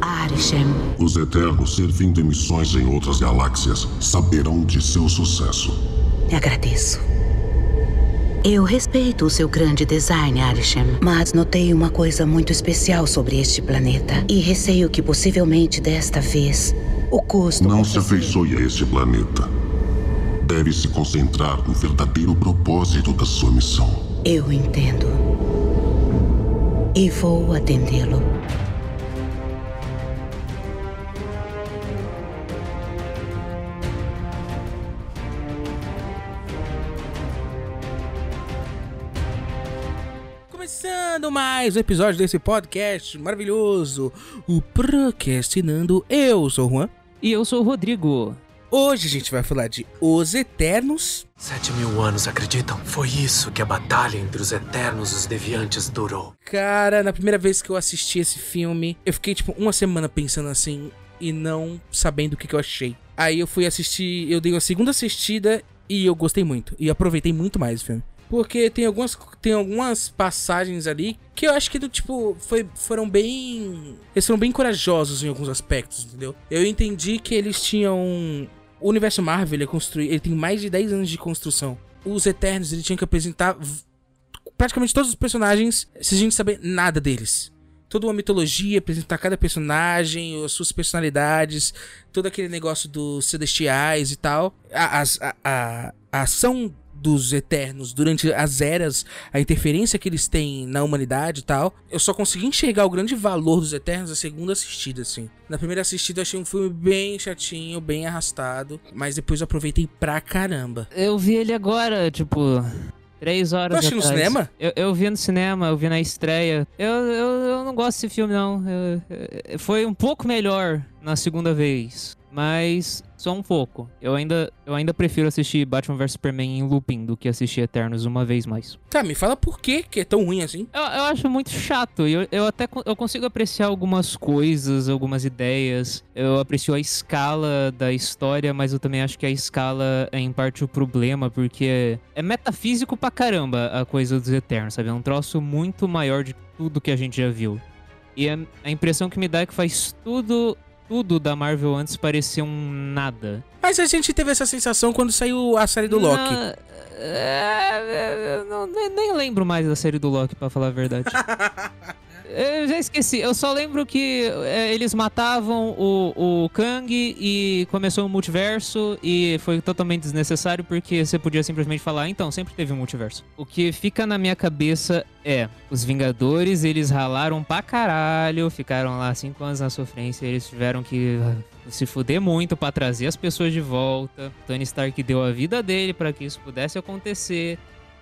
Arishem, Os Eternos, servindo em missões em outras galáxias, saberão de seu sucesso. agradeço. Eu respeito o seu grande design, Arishem, mas notei uma coisa muito especial sobre este planeta. E receio que possivelmente desta vez o custo. Não se afeiçoe a este planeta. Deve se concentrar no verdadeiro propósito da sua missão. Eu entendo. E vou atendê-lo. Começando mais um episódio desse podcast maravilhoso, o Procrastinando. Eu sou o Juan. E eu sou o Rodrigo. Hoje a gente vai falar de Os Eternos. Sete mil anos, acreditam? Foi isso que a batalha entre os Eternos e os Deviantes durou. Cara, na primeira vez que eu assisti esse filme, eu fiquei tipo uma semana pensando assim e não sabendo o que, que eu achei. Aí eu fui assistir, eu dei uma segunda assistida e eu gostei muito. E aproveitei muito mais o filme. Porque tem algumas, tem algumas passagens ali que eu acho que do tipo foi, foram bem. Eles foram bem corajosos em alguns aspectos, entendeu? Eu entendi que eles tinham. O universo Marvel ele, é ele tem mais de 10 anos de construção. Os Eternos ele tinha que apresentar praticamente todos os personagens sem a gente saber nada deles. Toda uma mitologia, apresentar cada personagem, as suas personalidades, todo aquele negócio dos celestiais e tal. A, a, a, a ação dos Eternos durante as eras, a interferência que eles têm na humanidade e tal. Eu só consegui enxergar o grande valor dos Eternos na segunda assistida, assim. Na primeira assistida eu achei um filme bem chatinho, bem arrastado, mas depois eu aproveitei pra caramba. Eu vi ele agora, tipo, três horas Tu assistiu no cinema? Eu, eu vi no cinema, eu vi na estreia. Eu, eu, eu não gosto desse filme, não. Eu- eu- foi um pouco melhor na segunda vez. Mas só um pouco. Eu ainda, eu ainda prefiro assistir Batman vs Superman em looping do que assistir Eternos uma vez mais. Tá, me fala por que que é tão ruim assim. Eu, eu acho muito chato. Eu, eu até eu consigo apreciar algumas coisas, algumas ideias. Eu aprecio a escala da história, mas eu também acho que a escala é em parte o problema, porque é metafísico pra caramba a coisa dos Eternos, sabe? É um troço muito maior de tudo que a gente já viu. E a, a impressão que me dá é que faz tudo, tudo da Marvel antes parecer um nada. Mas a gente teve essa sensação quando saiu a série do Loki. Não, é, é, eu não- nem, nem lembro mais da série do Loki, pra falar a verdade. Eu já esqueci. Eu só lembro que é, eles matavam o, o Kang e começou o multiverso e foi totalmente desnecessário porque você podia simplesmente falar, "Ah, então, sempre teve um multiverso. O que fica na minha cabeça é, os Vingadores, eles ralaram pra caralho, ficaram lá cinco anos na sofrência, eles tiveram que ah, se fuder muito pra trazer as pessoas de volta. Tony Stark deu a vida dele pra que isso pudesse acontecer.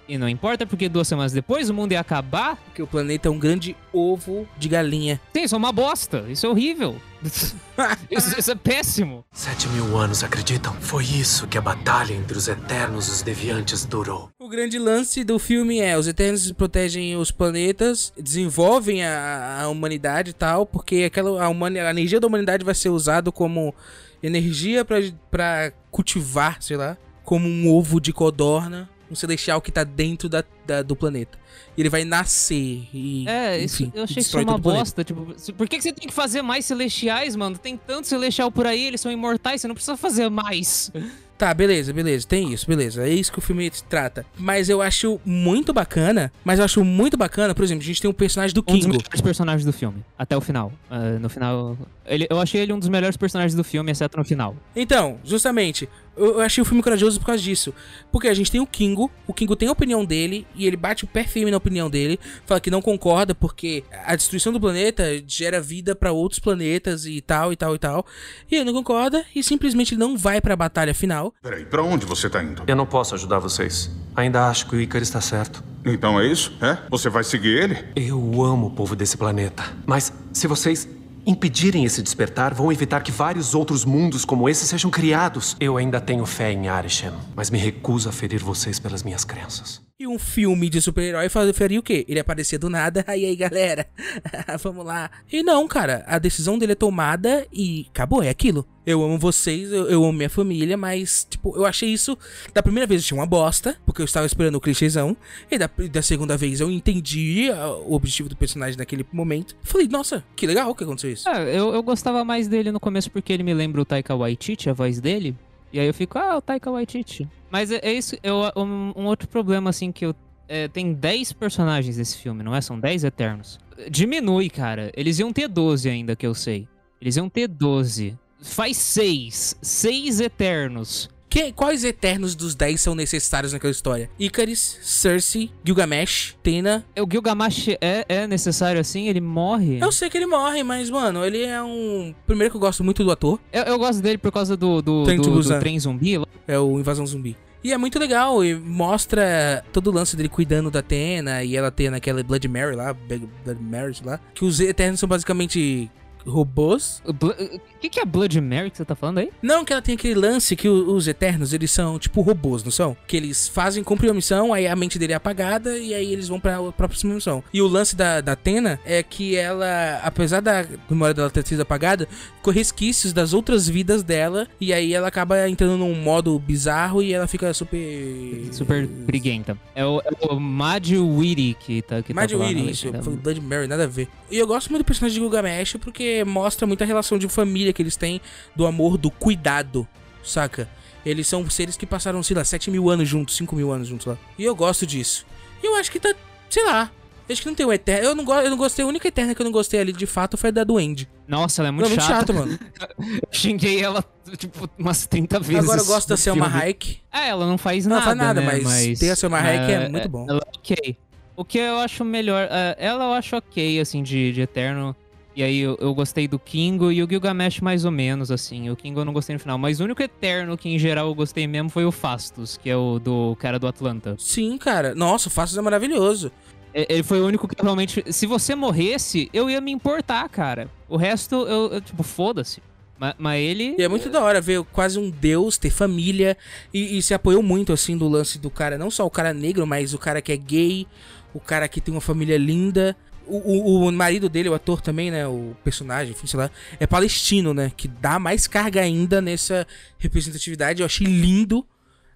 E não importa porque duas semanas depois o mundo ia acabar, Porque o planeta é um grande ovo de galinha. Sim, isso é uma bosta. Isso é horrível. isso, isso é péssimo. Sete mil anos, acreditam? Foi isso que a batalha entre os Eternos e os Deviantes durou. O grande lance do filme é: os Eternos protegem os planetas, desenvolvem a, a humanidade e tal, porque aquela, a, humani- a energia da humanidade vai ser usada como energia pra cultivar, sei lá, como um ovo de codorna, um celestial que tá dentro da, da- do planeta. E ele vai nascer e. É, isso, enfim, eu achei isso uma bosta. Tipo, por que, que você tem que fazer mais celestiais, mano? Tem tanto celestial por aí, eles são imortais, você não precisa fazer mais. Tá, beleza, beleza, tem isso, beleza. É isso que o filme trata. Mas eu acho muito bacana. Mas eu acho muito bacana, por exemplo, a gente tem um personagem do Um dos Kingo. melhores personagens do filme, até o final. Ah, no final. Ele, eu achei ele um dos melhores personagens do filme, exceto no final. Então, justamente, eu achei o filme corajoso por causa disso. Porque a gente tem o Kingo, o Kingo tem a opinião dele, e ele bate o pé firme na opinião dele, fala que não concorda porque a destruição do planeta gera vida pra outros planetas e tal, e tal, e tal. E ele não concorda e simplesmente não vai pra batalha final. Peraí, pra onde você tá indo? Eu não posso ajudar vocês. Ainda acho que o Icar está certo. Então é isso? É? Você vai seguir ele? Eu amo o povo desse planeta. Mas se vocês impedirem esse despertar, vão evitar que vários outros mundos como esse sejam criados. Eu ainda tenho fé em Arishem, mas me recuso a ferir vocês pelas minhas crenças. E um filme de super-herói faria o quê? Ele aparecia do nada, aí aí galera, vamos lá. E não, cara, a decisão dele é tomada e acabou, é aquilo. Eu amo vocês, eu, eu amo minha família, mas, tipo, eu achei isso. Da primeira vez eu tinha uma bosta, porque eu estava esperando o clichêzão. E da, da segunda vez eu entendi ah, o objetivo do personagem naquele momento. Falei, nossa, que legal que aconteceu isso. Ah, eu, eu gostava mais dele no começo porque ele me lembra o Taika Waititi, a voz dele. E aí eu fico, ah, o Taika Waititi. Mas é, é isso, eu, um, um outro problema, assim, que eu. É, tem 10 personagens nesse filme, não é? São 10 Eternos. Diminui, cara. Eles iam ter 12 ainda, que eu sei. Eles iam ter 12. Faz 6. 6 Eternos. Que, quais Eternos dos 10 são necessários naquela história? Icaris, Cersei, Gilgamesh, Tena. O Gilgamesh é, é necessário assim? Ele morre? Eu sei que ele morre, mas, mano, ele é um. Primeiro que eu gosto muito do ator. Eu, eu gosto dele por causa do, do, Trem do, do trem zumbi. É o Invasão Zumbi. E é muito legal, e mostra todo o lance dele cuidando da Atena e ela tendo aquela Blood Mary lá, Blood Mary lá. Que os Eternos são basicamente robôs. O que, que é Blood Mary que você tá falando aí? Não que ela tem aquele lance que os Eternos, eles são tipo robôs, não são? Que eles fazem, cumprem a missão, aí a mente dele é apagada e aí eles vão pra, pra próxima missão. E o lance da, da Atena é que ela, apesar da memória dela ter sido apagada, ficou resquícios das outras vidas dela e aí ela acaba entrando num modo bizarro e ela fica super... Super briguenta. É o, é o Mad Witty que tá que Mad na Witty, isso. falei Blood Mary, nada a ver. E eu gosto muito do personagem de Gilgamesh porque mostra muita relação de família que eles têm, do amor, do cuidado, saca? Eles são seres que passaram, sei lá, 7 mil anos juntos, 5 mil anos juntos lá. E eu gosto disso. E eu acho que tá, sei lá. Acho que não tem um eterno. Eu não, go eu não gostei. A única eterna que eu não gostei ali de fato foi a da Duende. Nossa, ela é Não, muito é muito chata. mano. Xinguei ela, tipo, umas 30 vezes. Agora eu gosto da Selma. Hayek. Ah, ela não faz Não nada, faz nada, né? mas ter a Selma Hayek é muito bom. Ela é ok. O que eu acho melhor... é, ela eu acho ok, assim, de, de Eterno. E aí eu, eu gostei do Kingo e o Gilgamesh mais ou menos, assim. O Kingo eu não gostei no final. Mas o único Eterno que em geral eu gostei mesmo foi o Fastos, que é o do cara do Atlanta. Sim, cara. Nossa, o Fastos é maravilhoso. Ele foi o único que realmente. Se você morresse, eu ia me importar, cara. O resto, eu, eu, tipo, foda-se. Mas, mas ele. E é muito da hora ver quase um deus, ter família. E, e se apoiou muito, assim, do lance do cara. Não só o cara negro, mas o cara que é gay. O cara que tem uma família linda. O, o, o marido dele, o ator também, né? O personagem, enfim, sei lá. É palestino, né? Que dá mais carga ainda nessa representatividade. Eu achei lindo.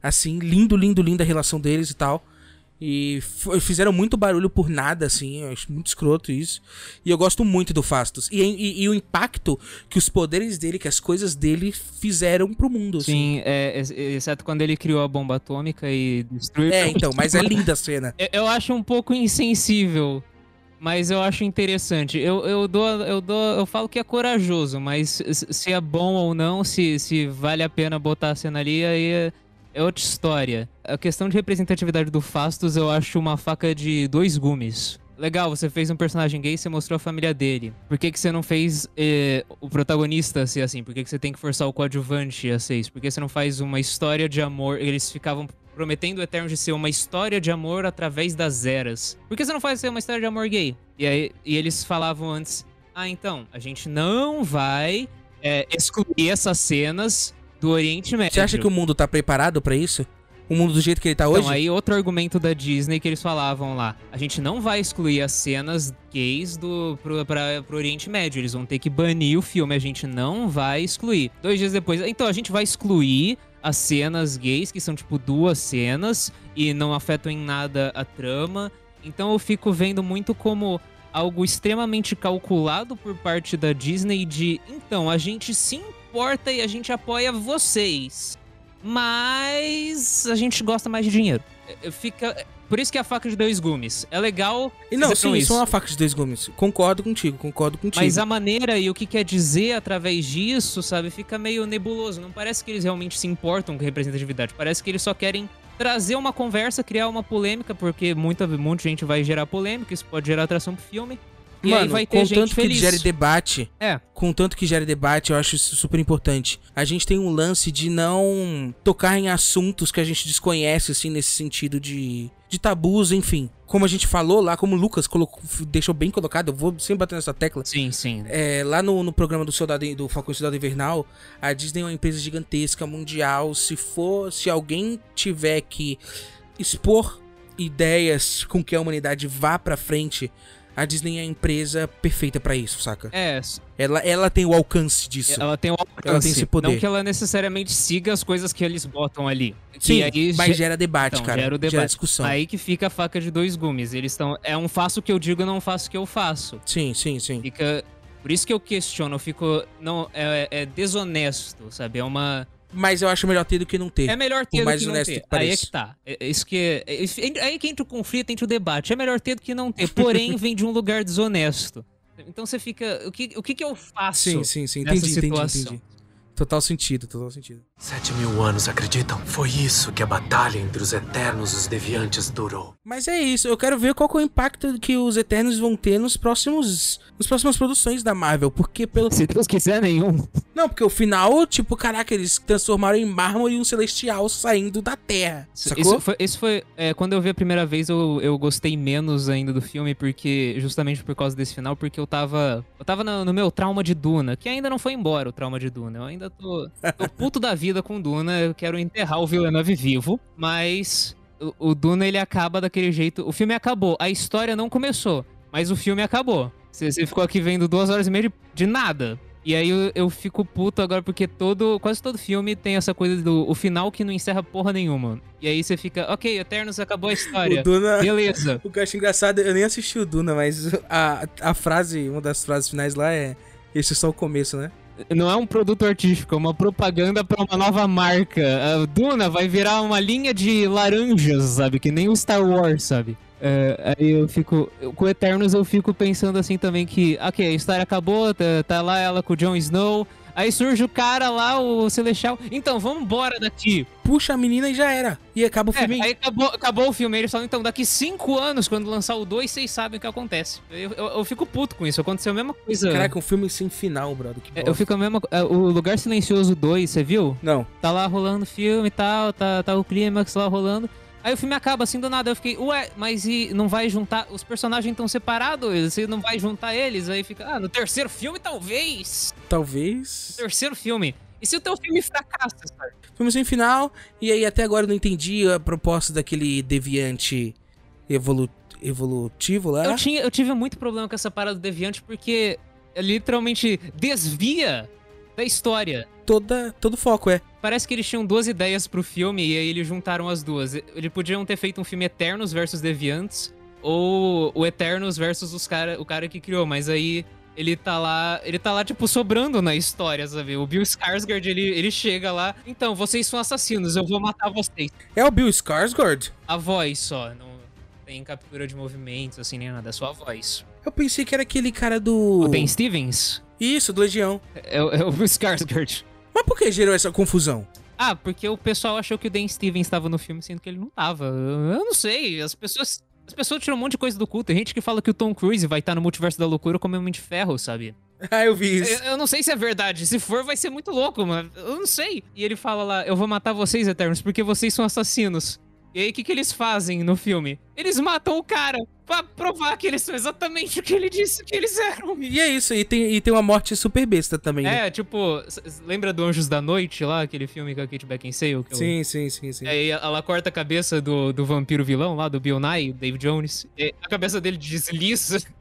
Assim, lindo, lindo, lindo a relação deles e tal. E fizeram muito barulho por nada, assim. Eu acho muito escroto isso. E eu gosto muito do Fastos. E, e- e o impacto que os poderes dele, que as coisas dele fizeram pro mundo, assim. Sim, é, ex- exceto quando ele criou a bomba atômica e destruiu. É, então, mas é linda a cena. Eu- Eu acho um pouco insensível, mas eu acho interessante. Eu, eu dou, eu dou, eu falo que é corajoso, mas se é bom ou não, se, se vale a pena botar a cena ali, aí é, é outra história. A questão de representatividade do Fastos, eu acho uma faca de dois gumes. Legal, você fez um personagem gay, você mostrou a família dele. Por que, que você não fez eh, o protagonista ser assim? Por que, que você tem que forçar o coadjuvante a ser isso? Por que você não faz uma história de amor? Eles ficavam prometendo o Eterno de ser uma história de amor através das eras. Por que você não faz ser uma história de amor gay? E aí e eles falavam antes: ah, então, a gente não vai é, excluir essas cenas do Oriente Médio. Você acha que o mundo tá preparado pra isso? O mundo do jeito que ele tá hoje? Então, aí outro argumento da Disney que eles falavam lá. A gente não vai excluir as cenas gays do, pro, pra, pro Oriente Médio. Eles vão ter que banir o filme. A gente não vai excluir. Dois dias depois, então a gente vai excluir as cenas gays, que são tipo duas cenas, e não afetam em nada a trama. Então eu fico vendo muito como algo extremamente calculado por parte da Disney de então a gente se importa e a gente apoia vocês mas a gente gosta mais de dinheiro. É, Fica. Por isso que é a faca de dois gumes. É legal. E não, sim, isso é uma faca de dois gumes. Concordo contigo, concordo contigo. Mas a maneira e o que quer dizer através disso, sabe, fica meio nebuloso. Não parece que eles realmente se importam com representatividade. Parece que eles só querem trazer uma conversa, criar uma polêmica, porque muita, muita gente vai gerar polêmica, isso pode gerar atração pro filme. E Mano, aí vai ter gente contanto que feliz. gere debate, É, contanto que gere debate, eu acho isso super importante. A gente tem um lance de não tocar em assuntos que a gente desconhece, assim, nesse sentido de, de tabus, enfim. Como a gente falou lá, como o Lucas colocou, deixou bem colocado, eu vou sempre bater nessa tecla. sim, sim. É, lá no, no programa do Soldado do Falcão Soldado Invernal, a Disney é uma empresa gigantesca, mundial. Se for, se alguém tiver que expor ideias com que a humanidade vá pra frente, a Disney é a empresa perfeita pra isso, saca? É, Ela, ela tem o alcance disso. ela tem o alcance. Ela tem esse poder. Não que ela necessariamente siga as coisas que eles botam ali. Sim, aí mas ge- gera debate, então, cara. gera debate. discussão. Aí que fica a faca de dois gumes. Eles estão. É um faço o que eu digo, não faço o que eu faço. Sim, sim, sim. Fica. Por isso que eu questiono, eu fico. Não, é, é desonesto, sabe? É uma. Mas eu acho melhor ter do que não ter. É melhor ter Por do mais que não honesto ter. que Aí é que tá. É, é isso que. é- é- aí que entra o conflito, entra o debate. É melhor ter do que não ter. Porém, vem de um lugar desonesto. Então você fica. O que, o que, que eu faço? Sim, sim, sim. nessa Entendi, entendi, situação? entendi. Total sentido, total sentido. Sete mil anos, acreditam? Foi isso que a batalha entre os Eternos e os Deviantes durou. Mas é isso, eu quero ver qual que é o impacto que os Eternos vão ter nos próximos. Nas próximas produções da Marvel. Porque pelo. Se Deus quiser, nenhum. Não, porque o final, tipo, caraca, eles transformaram em mármore um celestial saindo da Terra. Sacou? Isso foi, isso foi é, quando eu vi a primeira vez, eu, eu gostei menos ainda do filme, porque justamente por causa desse final, porque eu tava. Eu tava no, no meu trauma de Duna, que ainda não foi embora o trauma de Duna. Eu ainda tô, tô puto da vida com Duna, eu quero enterrar o Villeneuve vivo, mas o, o Duna ele acaba daquele jeito. O filme acabou, a história não começou, mas o filme acabou. Você, você ficou aqui vendo duas horas e meia de, de nada. E aí eu, eu fico puto agora porque todo, quase todo filme tem essa coisa do o final que não encerra porra nenhuma. E aí você fica, ok, Eternos acabou a história. O Duna. Beleza. O que eu acho engraçado, eu nem assisti o Duna, mas a, a frase, uma das frases finais lá é. Esse é só o começo, né? Não é um produto artístico, é uma propaganda pra uma nova marca. A Duna vai virar uma linha de laranjas, sabe? Que nem o Star Wars, sabe? É, aí eu fico. Com Eternos eu fico pensando assim também que, ok, a história acabou, tá, tá lá ela com o Jon Snow. Aí surge o cara lá, o Celestial. Então, vamos embora daqui. Puxa a menina e já era. E acaba o É, filme. aí acabou, acabou o filme. Eles falam, então, daqui cinco anos, quando lançar o 2, vocês sabem o que acontece. Eu, eu, eu fico puto com isso. Aconteceu a mesma coisa. Caraca, um filme sem final, brother. É, eu fico a mesma. é, O Lugar Silencioso 2, você viu? Não. Tá lá rolando filme e tal, tá, tá o clímax lá rolando. Aí o filme acaba assim do nada. Eu fiquei, ué, mas e não vai juntar. Os personagens estão separados, você não vai juntar eles? Aí fica, ah, no terceiro filme talvez. Talvez. Terceiro filme. E se o teu filme fracassa, sabe? Filme sem final. E aí até agora eu não entendi a proposta daquele deviante evolu evolutivo lá. Eu, tinha, eu tive muito problema com essa parada do Deviante porque literalmente desvia da história. Toda, todo foco, é. Parece que eles tinham duas ideias pro filme e aí eles juntaram as duas. Eles podiam ter feito um filme Eternos versus Deviantes ou o Eternos versus os cara, o cara que criou, mas aí ele tá lá, ele tá lá tipo sobrando na história, sabe? O Bill Skarsgård, ele, ele chega lá, então, vocês são assassinos, eu vou matar vocês. É o Bill Skarsgård? A voz só, não tem captura de movimentos assim nem nada, é só a voz. Eu pensei que era aquele cara do. O Ben Stevens Isso, do Legião. é, o- é o Bill Skarsgård. Mas por que gerou essa confusão? Ah, porque o pessoal achou que o Dan Stevens estava no filme, sendo que ele não tava. Eu eu não sei. As pessoas. As pessoas tiram um monte de coisa do cu. Tem gente que fala que o Tom Cruise vai estar no multiverso da loucura como Homem de Ferro, sabe? Ah, eu vi Eu, isso. eu não sei se é verdade. Se for, vai ser muito louco, mas eu não sei. E ele fala lá: Eu vou matar vocês, Eternos, porque vocês são assassinos. E aí, o que, que eles fazem no filme? Eles matam o cara pra provar que eles são exatamente o que ele disse que eles eram. E é isso, e tem, e tem uma morte super besta também, né? É, tipo, s- s- lembra do Anjos da Noite lá, aquele filme com a Kate Beckinsale? que eu- Sim, sim, sim, sim. Aí ela corta a cabeça do, do vampiro vilão lá, do Bill Nye, Dave Jones. A cabeça dele desliza.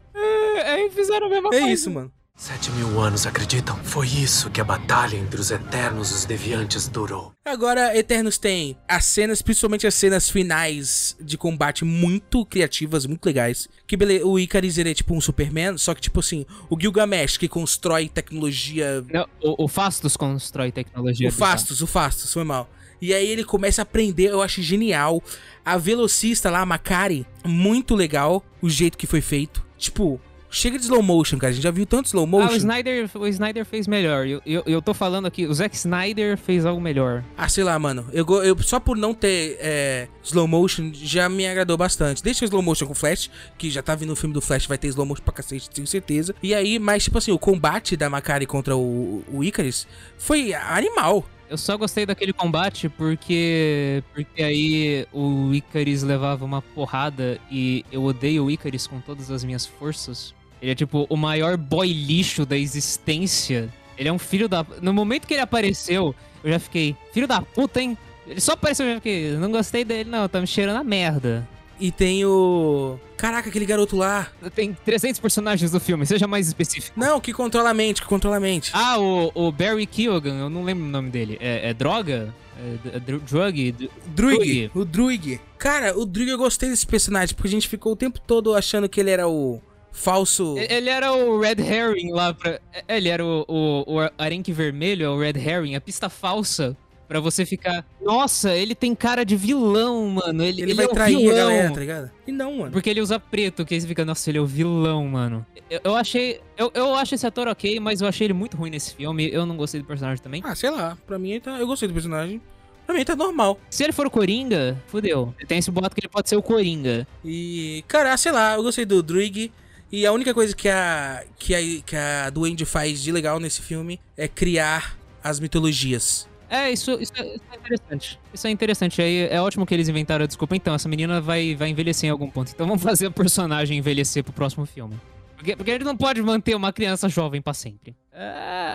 É, aí fizeram a mesma É coisa. isso, mano. Sete mil anos, acreditam? Foi isso que a batalha entre os Eternos e os Deviantes durou. Agora, Eternos tem as cenas, principalmente as cenas finais de combate muito criativas, muito legais. Que beleza, o Icarus ele é tipo um Superman, só que tipo assim, o Gilgamesh que constrói tecnologia. Não, o, o Fastos constrói tecnologia. O. Fastos, o Fastos, foi mal. E aí ele começa a aprender, eu acho genial. A velocista lá, a Makari, muito legal o jeito que foi feito. Tipo, chega de slow motion, cara. A gente já viu tanto slow Ah, o motion. Snyder, o Snyder fez melhor. Eu, eu, eu tô falando aqui, o Zack Snyder fez algo melhor. Ah, sei lá, mano. Eu, eu só por não ter é, slow motion já me agradou bastante. Deixa o slow motion com Flash, que já tá vindo o filme do Flash, vai ter slow motion pra cacete, tenho certeza. E aí, mas tipo assim, o combate da Makari contra o, o Icarus foi animal. Eu só gostei daquele combate porque porque aí o Icarus levava uma porrada e eu odeio o Icarus com todas as minhas forças. Ele é tipo o maior boy lixo da existência. Ele é um filho da. No momento que ele apareceu, eu já fiquei, filho da puta, hein? Ele só apareceu eu já fiquei, não gostei dele, não, tá me cheirando a merda. E tem o. Caraca, aquele garoto lá. Tem 300 personagens do filme, seja mais específico. Não, que controla a mente, que controla a mente. Ah, o, o Barry Keoghan, eu não lembro o nome dele. É, é droga? É, é dr- drug? Dr- Druig, o Druig. Cara, o Druig eu gostei desse personagem, porque a gente ficou o tempo todo achando que ele era o falso. Ele era o Red Herring lá pra. é, Ele era o, o, o arenque vermelho, é o Red Herring, a pista falsa. Pra você ficar. Nossa, ele tem cara de vilão, mano. Ele, Ele, ele vai é o trair vilão. a galera, tá ligado? E não, mano. Porque ele usa preto, que aí você fica, nossa, ele é o vilão, mano. Eu, eu achei. Eu, eu acho esse ator ok, mas eu achei ele muito ruim nesse filme. Eu não gostei do personagem também. Ah, sei lá. Pra mim, ele tá... eu gostei do personagem. Pra mim, tá normal. Se ele for o Coringa, fudeu. Tem esse boato que ele pode ser o Coringa. E, cara, sei lá, eu gostei do Druig. E a única coisa que a, que a, que a Duende faz de legal nesse filme é criar as mitologias. É, isso, isso, é, isso é interessante. Isso é interessante. Aí é ótimo que eles inventaram a desculpa. Então, essa menina vai, vai envelhecer em algum ponto. Então vamos fazer a personagem envelhecer pro próximo filme. Porque, porque ele não pode manter uma criança jovem pra sempre. É,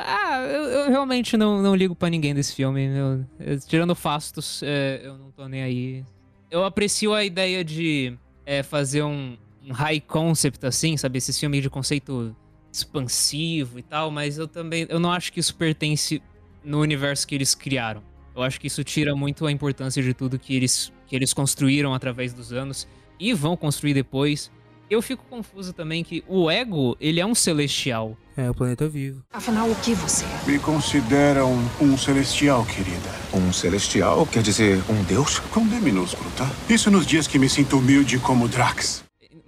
ah, eu, eu realmente não, não ligo pra ninguém desse filme. Eu- eu- tirando Fastos, é, eu não tô nem aí. Eu aprecio a ideia de é, fazer um, um high concept, assim, sabe? Esse filme de conceito expansivo e tal, mas eu também. Eu não acho que isso pertence no universo que eles criaram. Eu acho que isso tira muito a importância de tudo que eles, que eles construíram através dos anos e vão construir depois. Eu fico confuso também que o ego, ele é um celestial. É, o planeta vivo. Afinal, o que você é? Me consideram um celestial, querida. Um celestial quer dizer um deus? Com D minúsculo, tá? Isso nos dias que me sinto humilde como Drax.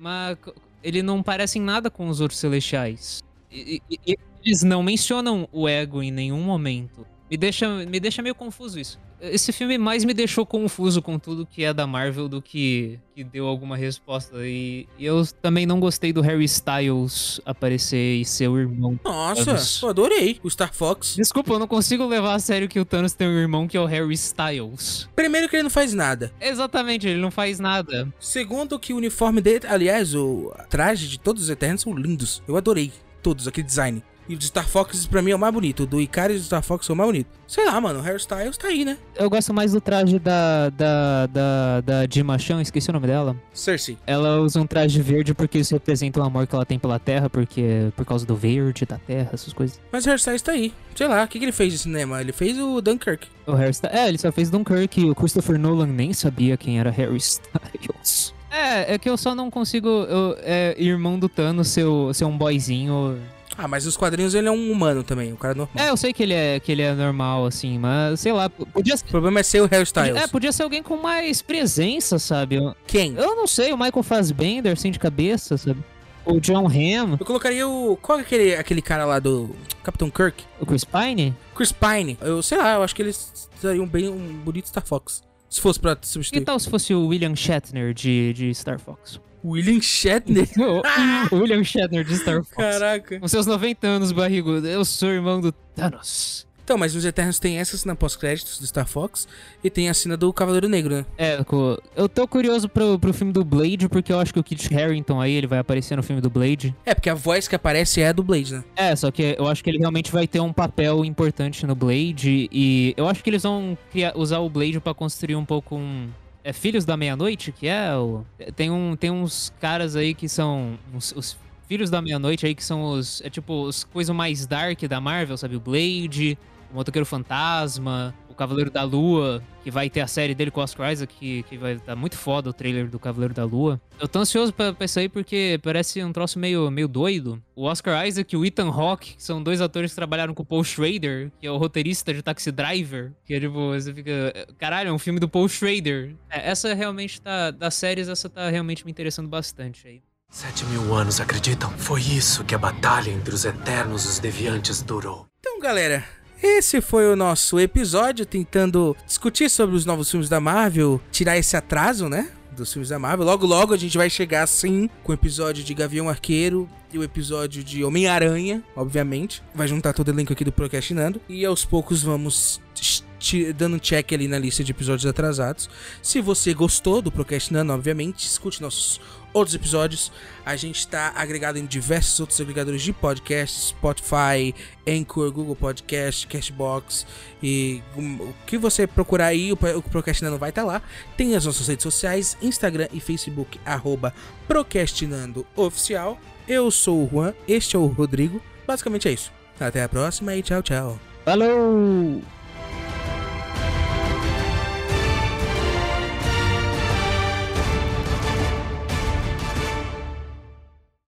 Mas ele não parece em nada com os outros celestiais. E- e eles não mencionam o ego em nenhum momento. Me deixa, me deixa meio confuso isso. Esse filme mais me deixou confuso com tudo que é da Marvel do que, que deu alguma resposta. E, e eu também não gostei do Harry Styles aparecer e ser o irmão. Nossa, eu adorei o Star Fox. Desculpa, eu não consigo levar a sério que o Thanos tem um irmão que é o Harry Styles. Primeiro que ele não faz nada. Exatamente, ele não faz nada. Segundo que o uniforme dele, aliás, o traje de todos os Eternos são lindos. Eu adorei todos, aquele design. E o de Star Fox, pra mim, é o mais bonito. O do Icarus e do Star Fox são o mais bonito. Sei lá, mano, o hairstyles tá aí, né? Eu gosto mais do traje da, da, da, da Chan, esqueci o nome dela. Cersei. Ela usa um traje verde porque isso representa o amor que ela tem pela Terra, porque por causa do verde, da Terra, essas coisas. Mas o hairstyles tá aí. Sei lá, o que, que ele fez de cinema? Ele fez o Dunkirk. O Harry Styles. É, ele só fez Dunkirk e o Christopher Nolan nem sabia quem era Harry Styles. É, é que eu só não consigo, eu, é, irmão do Thanos, ser, ser um boyzinho. Ah, mas nos quadrinhos ele é um humano também, um cara normal. É, eu sei que ele é, que ele é normal, assim, mas sei lá, podia, O problema é ser o hairstyles. é, podia ser alguém com mais presença, sabe? Quem? eu não sei, o Michael Fassbender, assim, de cabeça, sabe? O John Hamm, Eu colocaria o. Qual é aquele, aquele cara lá do Capitão Kirk? o Chris Pine. Chris Pine. Eu sei lá, eu acho que eles seriam bem um bonito Star Fox. Se fosse pra Que substituir. tal se fosse o William Shatner de, de Star Fox? William Shatner. William Shatner de Star Fox. Caraca. Com seus 90 anos, barrigudo. Eu sou irmão do Thanos. Então, mas os Eternos tem essa cena pós-créditos do Star Fox e tem a cena do Cavaleiro Negro, né? É, eu tô curioso pro, pro filme do Blade, porque eu acho que o Kit Harington aí, ele vai aparecer no filme do Blade. É, porque a voz que aparece é a do Blade, né? É, só que eu acho que ele realmente vai ter um papel importante no Blade, e eu acho que eles vão criar- usar o Blade pra construir um pouco um... É Filhos da Meia-Noite, que é o... Tem, um, tem uns caras aí que são... Os, os Filhos da Meia-Noite aí, que são os... É tipo, os coisas mais dark da Marvel, sabe? O Blade, o Motoqueiro Fantasma, Cavaleiro da Lua, que vai ter a série dele com o Oscar Isaac, que, que vai estar muito foda o trailer do Cavaleiro da Lua. Eu tô ansioso pra, pra isso aí porque parece um troço meio, meio doido. O Oscar Isaac e o Ethan Hawke, que são dois atores que trabalharam com o Paul Schrader, que é o roteirista de Taxi Driver, que é tipo, você fica... Caralho, é um filme do Paul Schrader. É, essa realmente tá... Das séries, essa tá realmente me interessando bastante aí. Sete mil anos, acreditam? Foi isso que a batalha entre os Eternos e os Deviantes durou. Então, galera, esse foi o nosso episódio tentando discutir sobre os novos filmes da Marvel, tirar esse atraso, né? Dos filmes da Marvel. Logo, logo a gente vai chegar sim com o episódio de Gavião Arqueiro e o episódio de Homem-Aranha, obviamente. Vai juntar todo o elenco aqui do Procrastinando. E aos poucos vamos dando um check ali na lista de episódios atrasados. Se você gostou do Procrastinando, obviamente, escute nossos outros episódios. A gente está agregado em diversos outros agregadores de podcast, Spotify, Anchor, Google Podcast, Cashbox e um, o que você procurar aí, o, Procrastinando vai estar lá. Tem as nossas redes sociais, Instagram e Facebook, arroba Procrastinando Oficial. Eu sou o Juan, este é o Rodrigo. Basicamente é isso. Até a próxima e tchau, tchau. Falou!